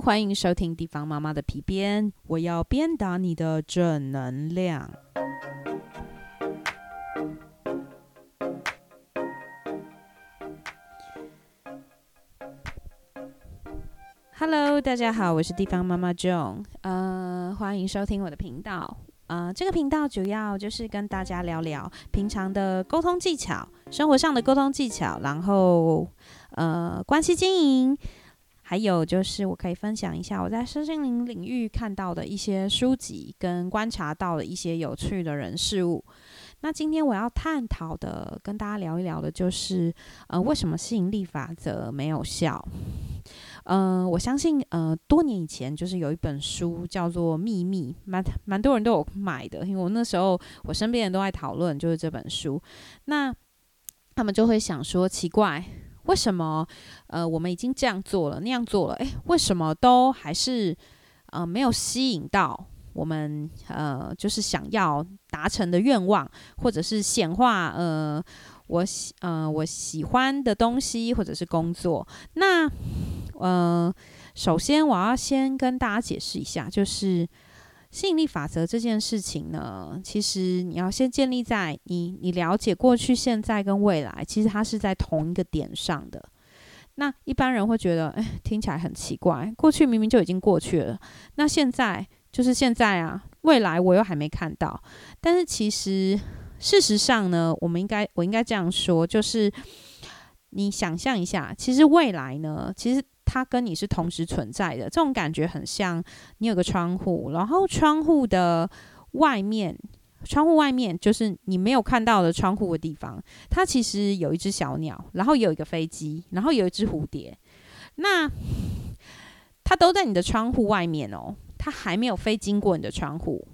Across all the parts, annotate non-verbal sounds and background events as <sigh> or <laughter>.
欢迎收听地方妈妈的皮鞭，我要鞭打你的正能量。Hello，大家好，我是地方妈妈 Joan，呃，欢迎收听我的频道。呃，这个频道主要就是跟大家聊聊平常的沟通技巧，生活上的沟通技巧，然后呃，关系经营。还有就是，我可以分享一下我在身心灵领域看到的一些书籍，跟观察到的一些有趣的人事物。那今天我要探讨的，跟大家聊一聊的，就是呃，为什么吸引力法则没有效？嗯，我相信呃，多年以前就是有一本书叫做《秘密》，蛮蛮多人都有买的，因为我那时候我身边人都在讨论，就是这本书。那他们就会想说，奇怪。为什么？呃，我们已经这样做了，那样做了，诶，为什么都还是呃没有吸引到我们呃就是想要达成的愿望，或者是显化呃我喜呃我喜欢的东西，或者是工作？那呃，首先我要先跟大家解释一下，就是。吸引力法则这件事情呢，其实你要先建立在你你了解过去、现在跟未来，其实它是在同一个点上的。那一般人会觉得，哎，听起来很奇怪，过去明明就已经过去了，那现在就是现在啊，未来我又还没看到。但是其实事实上呢，我们应该我应该这样说，就是你想象一下，其实未来呢，其实。它跟你是同时存在的，这种感觉很像你有个窗户，然后窗户的外面，窗户外面就是你没有看到的窗户的地方，它其实有一只小鸟，然后有一个飞机，然后有一只蝴蝶，那它都在你的窗户外面哦，它还没有飞经过你的窗户，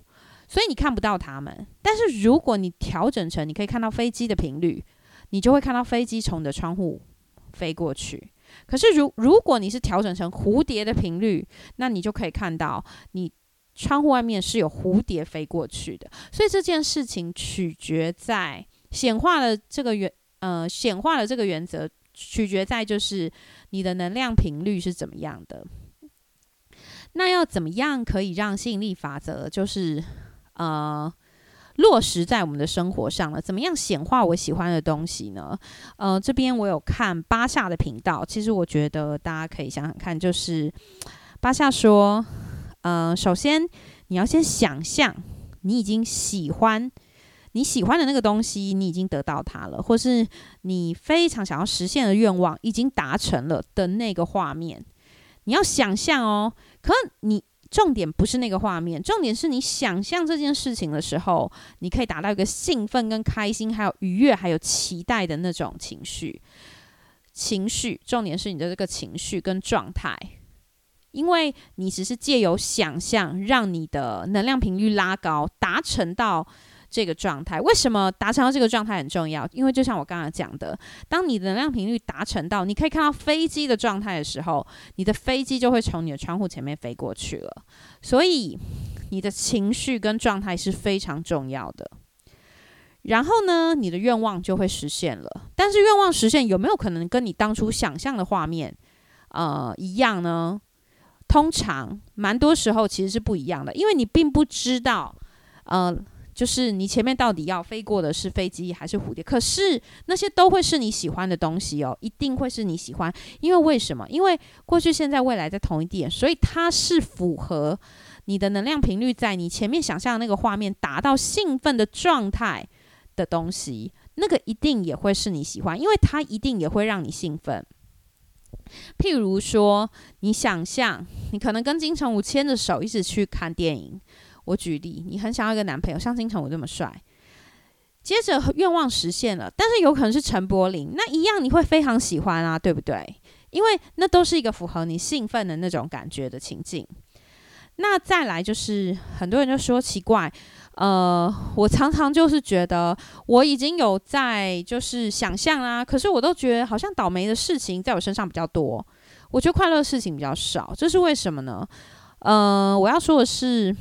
所以你看不到它们。但是如果你调整成你可以看到飞机的频率，你就会看到飞机从你的窗户飞过去。可是，如如果你是调整成蝴蝶的频率，那你就可以看到你窗户外面是有蝴蝶飞过去的。所以这件事情取决在显化的这个原呃显化的这个原则，取决在就是你的能量频率是怎么样的。那要怎么样可以让吸引力法则就是呃？落实在我们的生活上了，怎么样显化我喜欢的东西呢？呃，这边我有看巴夏的频道，其实我觉得大家可以想想看，就是巴夏说，呃，首先你要先想象你已经喜欢你喜欢的那个东西，你已经得到它了，或是你非常想要实现的愿望已经达成了的那个画面，你要想象哦，可你。重点不是那个画面，重点是你想象这件事情的时候，你可以达到一个兴奋、跟开心，还有愉悦，还有期待的那种情绪。情绪，重点是你的这个情绪跟状态，因为你只是借由想象，让你的能量频率拉高，达成到。这个状态为什么达成到这个状态很重要？因为就像我刚刚讲的，当你的能量频率达成到你可以看到飞机的状态的时候，你的飞机就会从你的窗户前面飞过去了。所以你的情绪跟状态是非常重要的。然后呢，你的愿望就会实现了。但是愿望实现有没有可能跟你当初想象的画面呃一样呢？通常蛮多时候其实是不一样的，因为你并不知道呃。就是你前面到底要飞过的是飞机还是蝴蝶？可是那些都会是你喜欢的东西哦，一定会是你喜欢。因为为什么？因为过去、现在、未来在同一点，所以它是符合你的能量频率，在你前面想象的那个画面达到兴奋的状态的东西，那个一定也会是你喜欢，因为它一定也会让你兴奋。譬如说，你想象你可能跟金城武牵着手一起去看电影。我举例，你很想要一个男朋友像金城武这么帅，接着愿望实现了，但是有可能是陈柏霖，那一样你会非常喜欢啊，对不对？因为那都是一个符合你兴奋的那种感觉的情境。那再来就是很多人就说奇怪，呃，我常常就是觉得我已经有在就是想象啦，可是我都觉得好像倒霉的事情在我身上比较多，我觉得快乐的事情比较少，这是为什么呢？呃，我要说的是。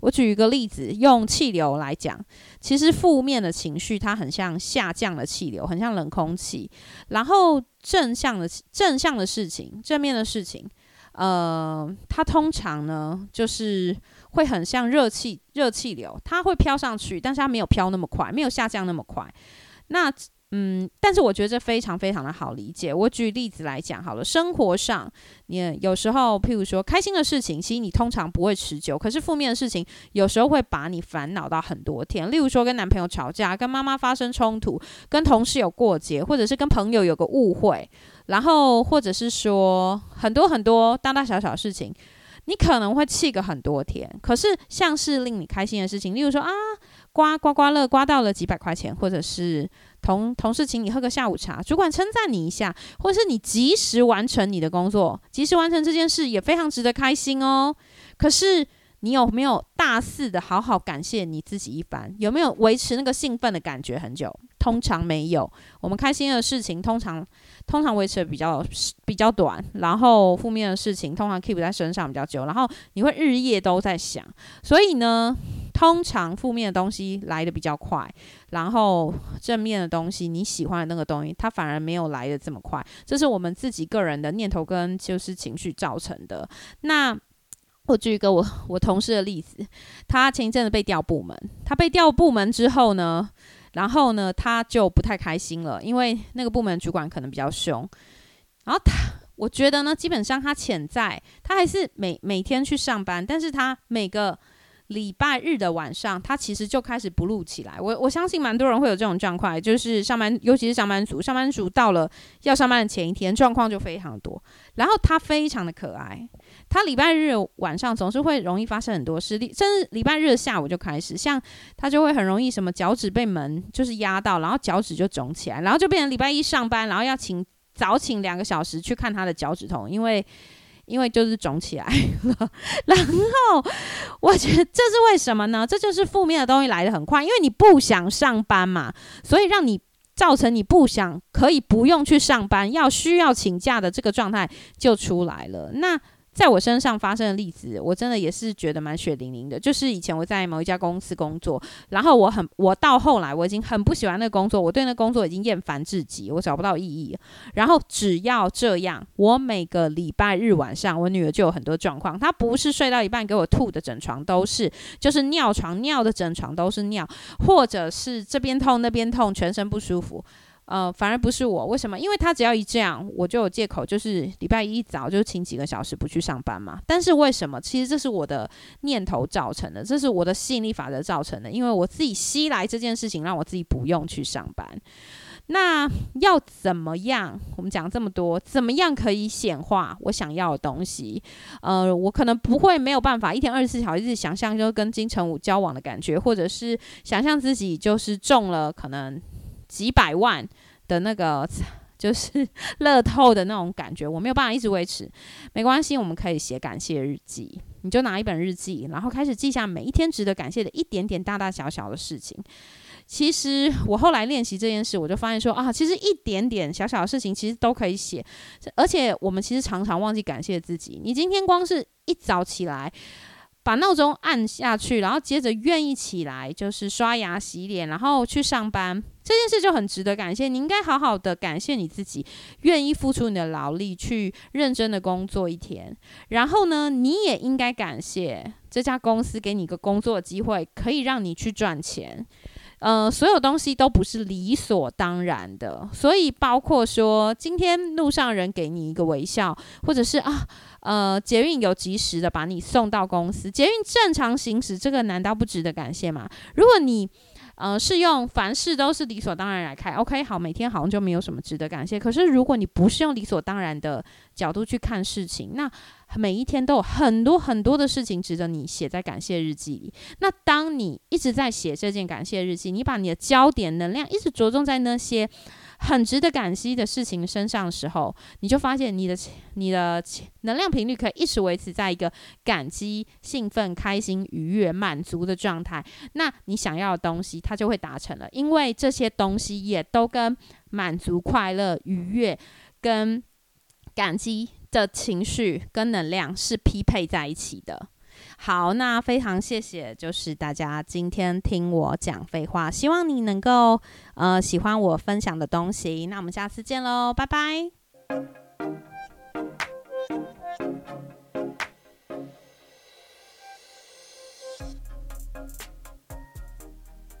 我举一个例子，用气流来讲，其实负面的情绪它很像下降的气流，很像冷空气。然后正向的正向的事情，正面的事情，呃，它通常呢就是会很像热气热气流，它会飘上去，但是它没有飘那么快，没有下降那么快。那嗯，但是我觉得这非常非常的好理解。我举例子来讲好了，生活上你有时候，譬如说开心的事情，其实你通常不会持久；可是负面的事情，有时候会把你烦恼到很多天。例如说跟男朋友吵架，跟妈妈发生冲突，跟同事有过节，或者是跟朋友有个误会，然后或者是说很多很多大大小小的事情。你可能会气个很多天，可是像是令你开心的事情，例如说啊，刮刮刮乐刮到了几百块钱，或者是同同事请你喝个下午茶，主管称赞你一下，或者是你及时完成你的工作，及时完成这件事也非常值得开心哦。可是你有没有大肆的好好感谢你自己一番？有没有维持那个兴奋的感觉很久？通常没有。我们开心的事情通常。通常维持的比较比较短，然后负面的事情通常 keep 在身上比较久，然后你会日夜都在想，所以呢，通常负面的东西来的比较快，然后正面的东西你喜欢的那个东西，它反而没有来的这么快，这是我们自己个人的念头跟就是情绪造成的。那我举一个我我同事的例子，他前一阵子被调部门，他被调部门之后呢？然后呢，他就不太开心了，因为那个部门主管可能比较凶。然后他，我觉得呢，基本上他潜在，他还是每每天去上班，但是他每个。礼拜日的晚上，他其实就开始不录起来。我我相信蛮多人会有这种状况，就是上班，尤其是上班族，上班族到了要上班的前一天，状况就非常多。然后他非常的可爱，他礼拜日晚上总是会容易发生很多事，甚至礼拜日的下午就开始，像他就会很容易什么脚趾被门就是压到，然后脚趾就肿起来，然后就变成礼拜一上班，然后要请早请两个小时去看他的脚趾头，因为。因为就是肿起来了，<laughs> 然后我觉得这是为什么呢？这就是负面的东西来的很快，因为你不想上班嘛，所以让你造成你不想可以不用去上班，要需要请假的这个状态就出来了。那。在我身上发生的例子，我真的也是觉得蛮血淋淋的。就是以前我在某一家公司工作，然后我很，我到后来我已经很不喜欢那个工作，我对那工作已经厌烦至极，我找不到意义。然后只要这样，我每个礼拜日晚上，我女儿就有很多状况。她不是睡到一半给我吐的整床都是，就是尿床尿的整床都是尿，或者是这边痛那边痛，全身不舒服。呃，反而不是我，为什么？因为他只要一这样，我就有借口，就是礼拜一早就请几个小时不去上班嘛。但是为什么？其实这是我的念头造成的，这是我的吸引力法则造成的。因为我自己吸来这件事情，让我自己不用去上班。那要怎么样？我们讲这么多，怎么样可以显化我想要的东西？呃，我可能不会没有办法一天二十四小时想象就跟金城武交往的感觉，或者是想象自己就是中了可能。几百万的那个 <laughs> 就是乐透的那种感觉，我没有办法一直维持。没关系，我们可以写感谢日记。你就拿一本日记，然后开始记下每一天值得感谢的一点点大大小小的事情。其实我后来练习这件事，我就发现说啊，其实一点点小小的事情其实都可以写。而且我们其实常常忘记感谢自己。你今天光是一早起来。把闹钟按下去，然后接着愿意起来，就是刷牙、洗脸，然后去上班，这件事就很值得感谢。你应该好好的感谢你自己，愿意付出你的劳力去认真的工作一天。然后呢，你也应该感谢这家公司给你一个工作机会，可以让你去赚钱。呃，所有东西都不是理所当然的，所以包括说，今天路上人给你一个微笑，或者是啊，呃，捷运有及时的把你送到公司，捷运正常行驶，这个难道不值得感谢吗？如果你呃，是用凡事都是理所当然来看，OK，好，每天好像就没有什么值得感谢。可是如果你不是用理所当然的角度去看事情，那每一天都有很多很多的事情值得你写在感谢日记里。那当你一直在写这件感谢日记，你把你的焦点能量一直着重在那些。很值得感激的事情身上的时候，你就发现你的你的能量频率可以一直维持在一个感激、兴奋、开心、愉悦、满足的状态。那你想要的东西，它就会达成了，因为这些东西也都跟满足、快乐、愉悦跟感激的情绪跟能量是匹配在一起的。好，那非常谢谢，就是大家今天听我讲废话，希望你能够呃喜欢我分享的东西。那我们下次见喽，拜拜。